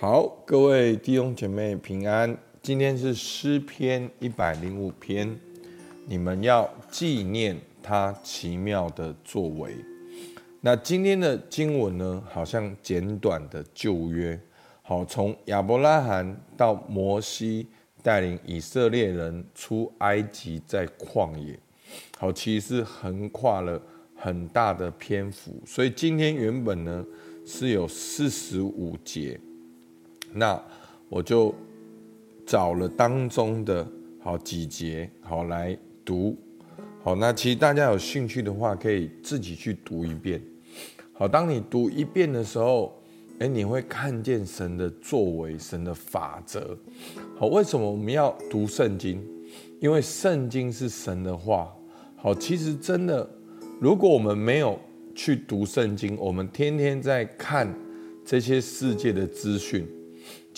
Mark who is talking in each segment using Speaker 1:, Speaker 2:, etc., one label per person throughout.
Speaker 1: 好，各位弟兄姐妹平安。今天是诗篇一百零五篇，你们要纪念他奇妙的作为。那今天的经文呢，好像简短的旧约，好，从亚伯拉罕到摩西带领以色列人出埃及，在旷野，好，其实是横跨了很大的篇幅。所以今天原本呢是有四十五节。那我就找了当中的好几节好来读，好，那其实大家有兴趣的话，可以自己去读一遍。好，当你读一遍的时候，哎，你会看见神的作为，神的法则。好，为什么我们要读圣经？因为圣经是神的话。好，其实真的，如果我们没有去读圣经，我们天天在看这些世界的资讯。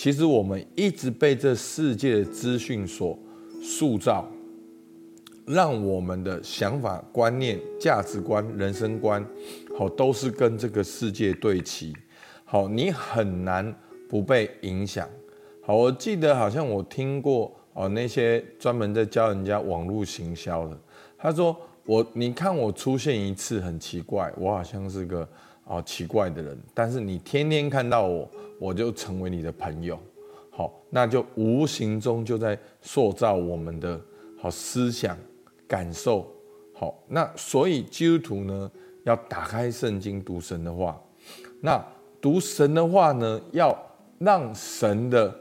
Speaker 1: 其实我们一直被这世界的资讯所塑造，让我们的想法、观念、价值观、人生观，好，都是跟这个世界对齐。好，你很难不被影响。好，我记得好像我听过哦，那些专门在教人家网络行销的，他说我，你看我出现一次很奇怪，我好像是个哦奇怪的人，但是你天天看到我。我就成为你的朋友，好，那就无形中就在塑造我们的好思想、感受，好，那所以基督徒呢，要打开圣经读神的话，那读神的话呢，要让神的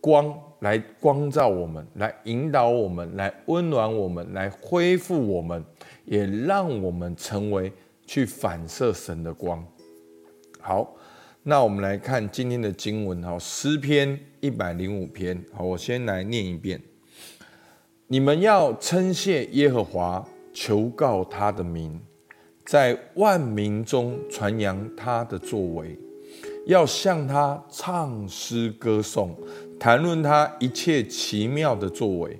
Speaker 1: 光来光照我们，来引导我们，来温暖我们，来恢复我们，也让我们成为去反射神的光，好。那我们来看今天的经文哈，诗篇一百零五篇。好，我先来念一遍：你们要称谢耶和华，求告他的名，在万民中传扬他的作为，要向他唱诗歌颂，谈论他一切奇妙的作为，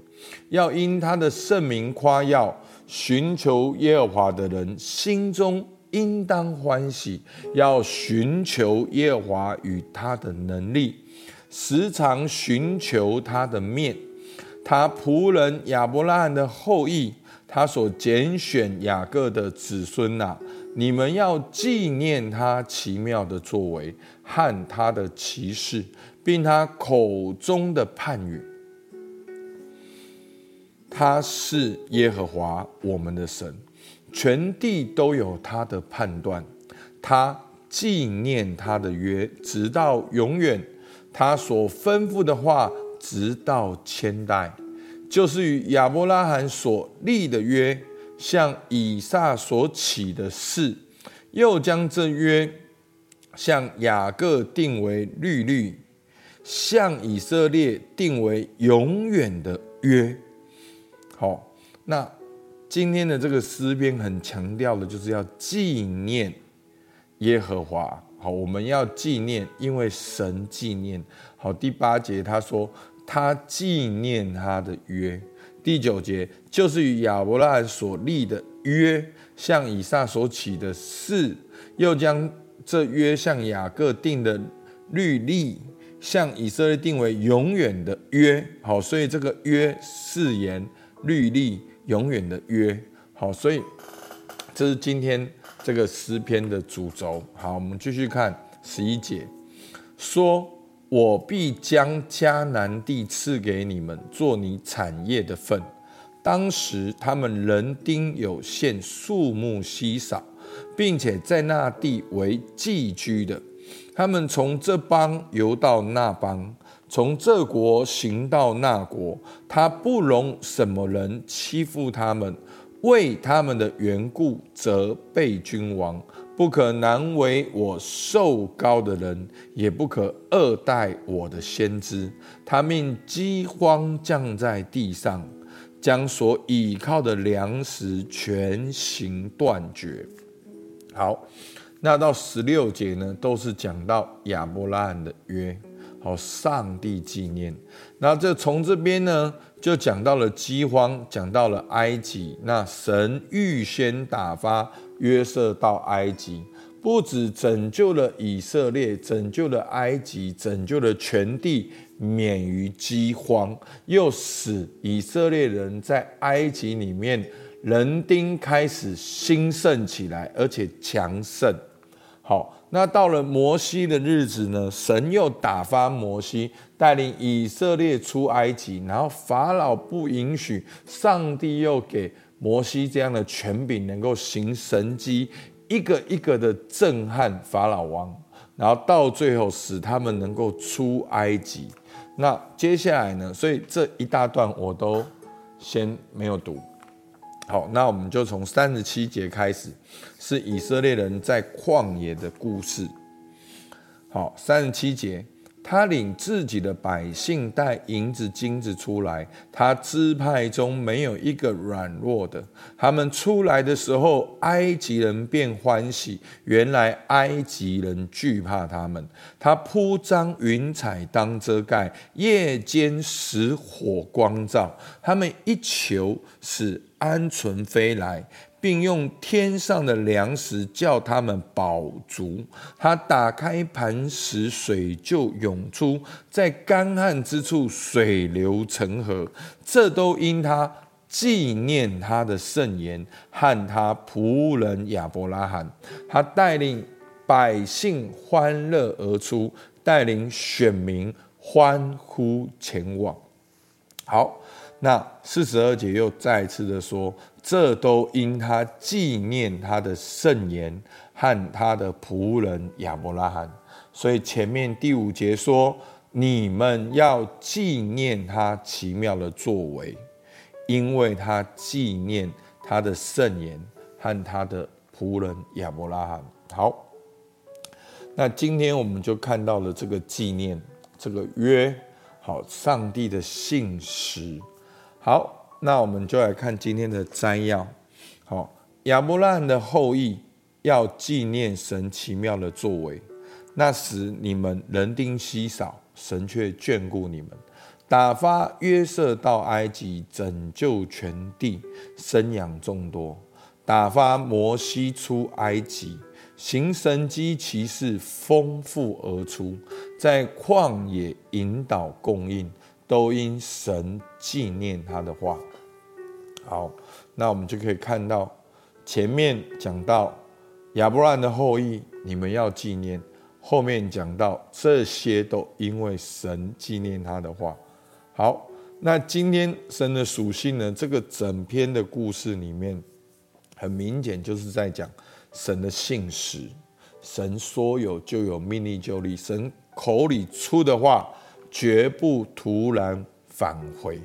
Speaker 1: 要因他的圣名夸耀，寻求耶和华的人心中。应当欢喜，要寻求耶和华与他的能力，时常寻求他的面。他仆人亚伯拉罕的后裔，他所拣选雅各的子孙呐、你们要纪念他奇妙的作为和他的奇事，并他口中的判语。他是耶和华我们的神。全地都有他的判断，他纪念他的约，直到永远；他所吩咐的话，直到千代，就是与亚伯拉罕所立的约，向以撒所起的誓，又将这约向雅各定为律例，向以色列定为永远的约。好，那。今天的这个诗篇很强调的，就是要纪念耶和华。好，我们要纪念，因为神纪念。好，第八节他说他纪念他的约。第九节就是与亚伯拉罕所立的约，向以撒所起的誓，又将这约向雅各定的律例，向以色列定为永远的约。好，所以这个约誓言律例。永远的约，好，所以这是今天这个诗篇的主轴。好，我们继续看十一节，说：“我必将迦南地赐给你们，做你产业的份。当时他们人丁有限，数目稀少，并且在那地为寄居的。他们从这邦游到那邦。”从这国行到那国，他不容什么人欺负他们，为他们的缘故责备君王，不可难为我受高的人，也不可恶待我的先知。他命饥荒降在地上，将所倚靠的粮食全行断绝。好，那到十六节呢，都是讲到亚伯拉罕的约。好，上帝纪念。那这从这边呢，就讲到了饥荒，讲到了埃及。那神预先打发约瑟到埃及，不止拯救了以色列，拯救了埃及，拯救了全地免于饥荒，又使以色列人在埃及里面人丁开始兴盛起来，而且强盛。好，那到了摩西的日子呢，神又打发摩西带领以色列出埃及，然后法老不允许，上帝又给摩西这样的权柄，能够行神迹。一个一个的震撼法老王，然后到最后使他们能够出埃及。那接下来呢？所以这一大段我都先没有读。好，那我们就从三十七节开始，是以色列人在旷野的故事。好，三十七节。他领自己的百姓带银子金子出来，他支派中没有一个软弱的。他们出来的时候，埃及人便欢喜。原来埃及人惧怕他们。他铺张云彩当遮盖，夜间使火光照。他们一求，使鹌鹑飞来。并用天上的粮食叫他们饱足。他打开磐石，水就涌出，在干旱之处水流成河。这都因他纪念他的圣言和他仆人亚伯拉罕。他带领百姓欢乐而出，带领选民欢呼前往。好。那四十二节又再次的说，这都因他纪念他的圣言和他的仆人亚伯拉罕。所以前面第五节说，你们要纪念他奇妙的作为，因为他纪念他的圣言和他的仆人亚伯拉罕。好，那今天我们就看到了这个纪念，这个约，好，上帝的信实。好，那我们就来看今天的摘要。好，亚伯拉罕的后裔要纪念神奇妙的作为，那时你们人丁稀少，神却眷顾你们，打发约瑟到埃及拯救全地，生养众多；打发摩西出埃及，行神迹奇事，丰富而出，在旷野引导供应。都因神纪念他的话。好，那我们就可以看到前面讲到亚伯兰的后裔，你们要纪念；后面讲到这些都因为神纪念他的话。好，那今天神的属性呢？这个整篇的故事里面，很明显就是在讲神的信实。神说有就有，命令就立。神口里出的话。绝不突然返回。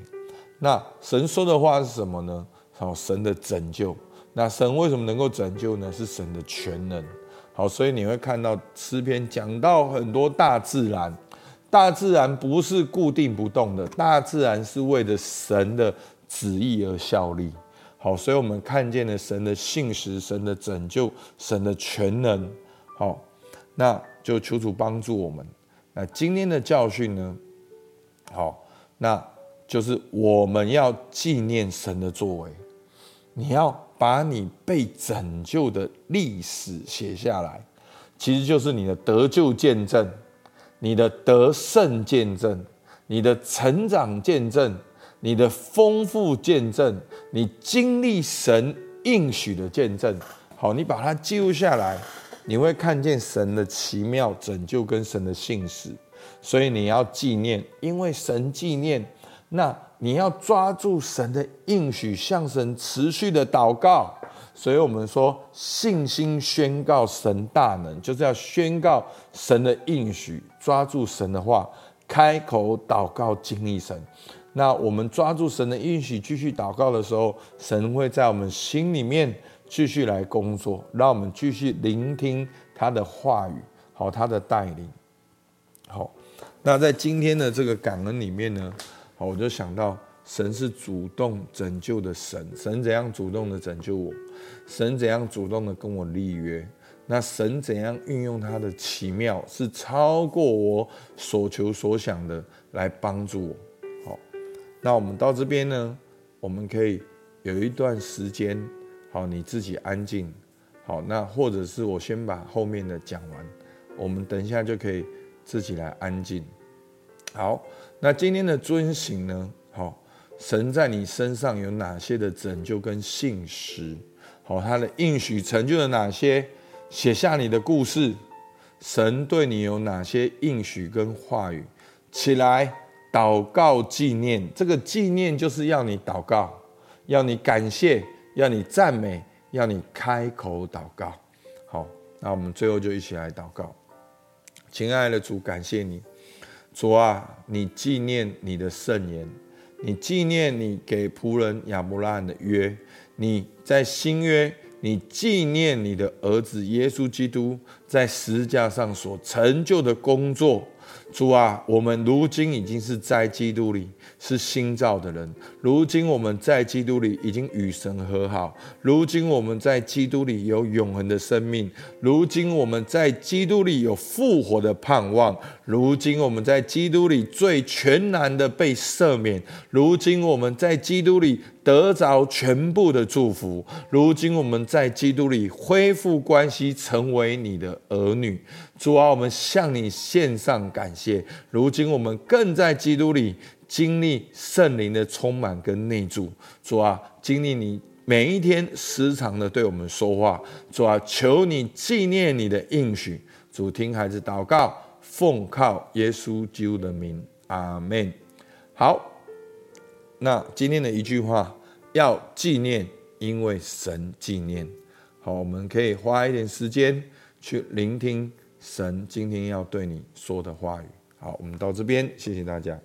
Speaker 1: 那神说的话是什么呢？好，神的拯救。那神为什么能够拯救呢？是神的全能。好，所以你会看到诗篇讲到很多大自然，大自然不是固定不动的，大自然是为了神的旨意而效力。好，所以我们看见了神的信实、神的拯救、神的全能。好，那就求主帮助我们。那今天的教训呢？好，那就是我们要纪念神的作为。你要把你被拯救的历史写下来，其实就是你的得救见证、你的得胜见证、你的成长见证、你的丰富见证、你经历神应许的见证。好，你把它记录下来。你会看见神的奇妙拯救跟神的信实，所以你要纪念，因为神纪念，那你要抓住神的应许，向神持续的祷告。所以我们说，信心宣告神大能，就是要宣告神的应许，抓住神的话，开口祷告，经历神。那我们抓住神的应许，继续祷告的时候，神会在我们心里面。继续来工作，让我们继续聆听他的话语，好，他的带领。好，那在今天的这个感恩里面呢，好，我就想到神是主动拯救的神，神怎样主动的拯救我？神怎样主动的跟我立约？那神怎样运用他的奇妙，是超过我所求所想的来帮助我？好，那我们到这边呢，我们可以有一段时间。好，你自己安静，好，那或者是我先把后面的讲完，我们等一下就可以自己来安静。好，那今天的遵行呢？好，神在你身上有哪些的拯救跟信实？好，他的应许成就了哪些？写下你的故事。神对你有哪些应许跟话语？起来祷告纪念，这个纪念就是要你祷告，要你感谢，要你赞美，要你开口祷告。好，那我们最后就一起来祷告。亲爱的主，感谢你，主啊，你纪念你的圣言，你纪念你给仆人亚伯拉罕的约，你在新约。你纪念你的儿子耶稣基督在十字架上所成就的工作，主啊，我们如今已经是在基督里是新造的人。如今我们在基督里已经与神和好。如今我们在基督里有永恒的生命。如今我们在基督里有复活的盼望。如今我们在基督里最全然的被赦免。如今我们在基督里。得着全部的祝福。如今我们在基督里恢复关系，成为你的儿女。主啊，我们向你献上感谢。如今我们更在基督里经历圣灵的充满跟内住。主啊，经历你每一天时常的对我们说话。主啊，求你纪念你的应许。主听孩子祷告，奉靠耶稣基督的名，阿门。好。那今天的一句话，要纪念，因为神纪念。好，我们可以花一点时间去聆听神今天要对你说的话语。好，我们到这边，谢谢大家。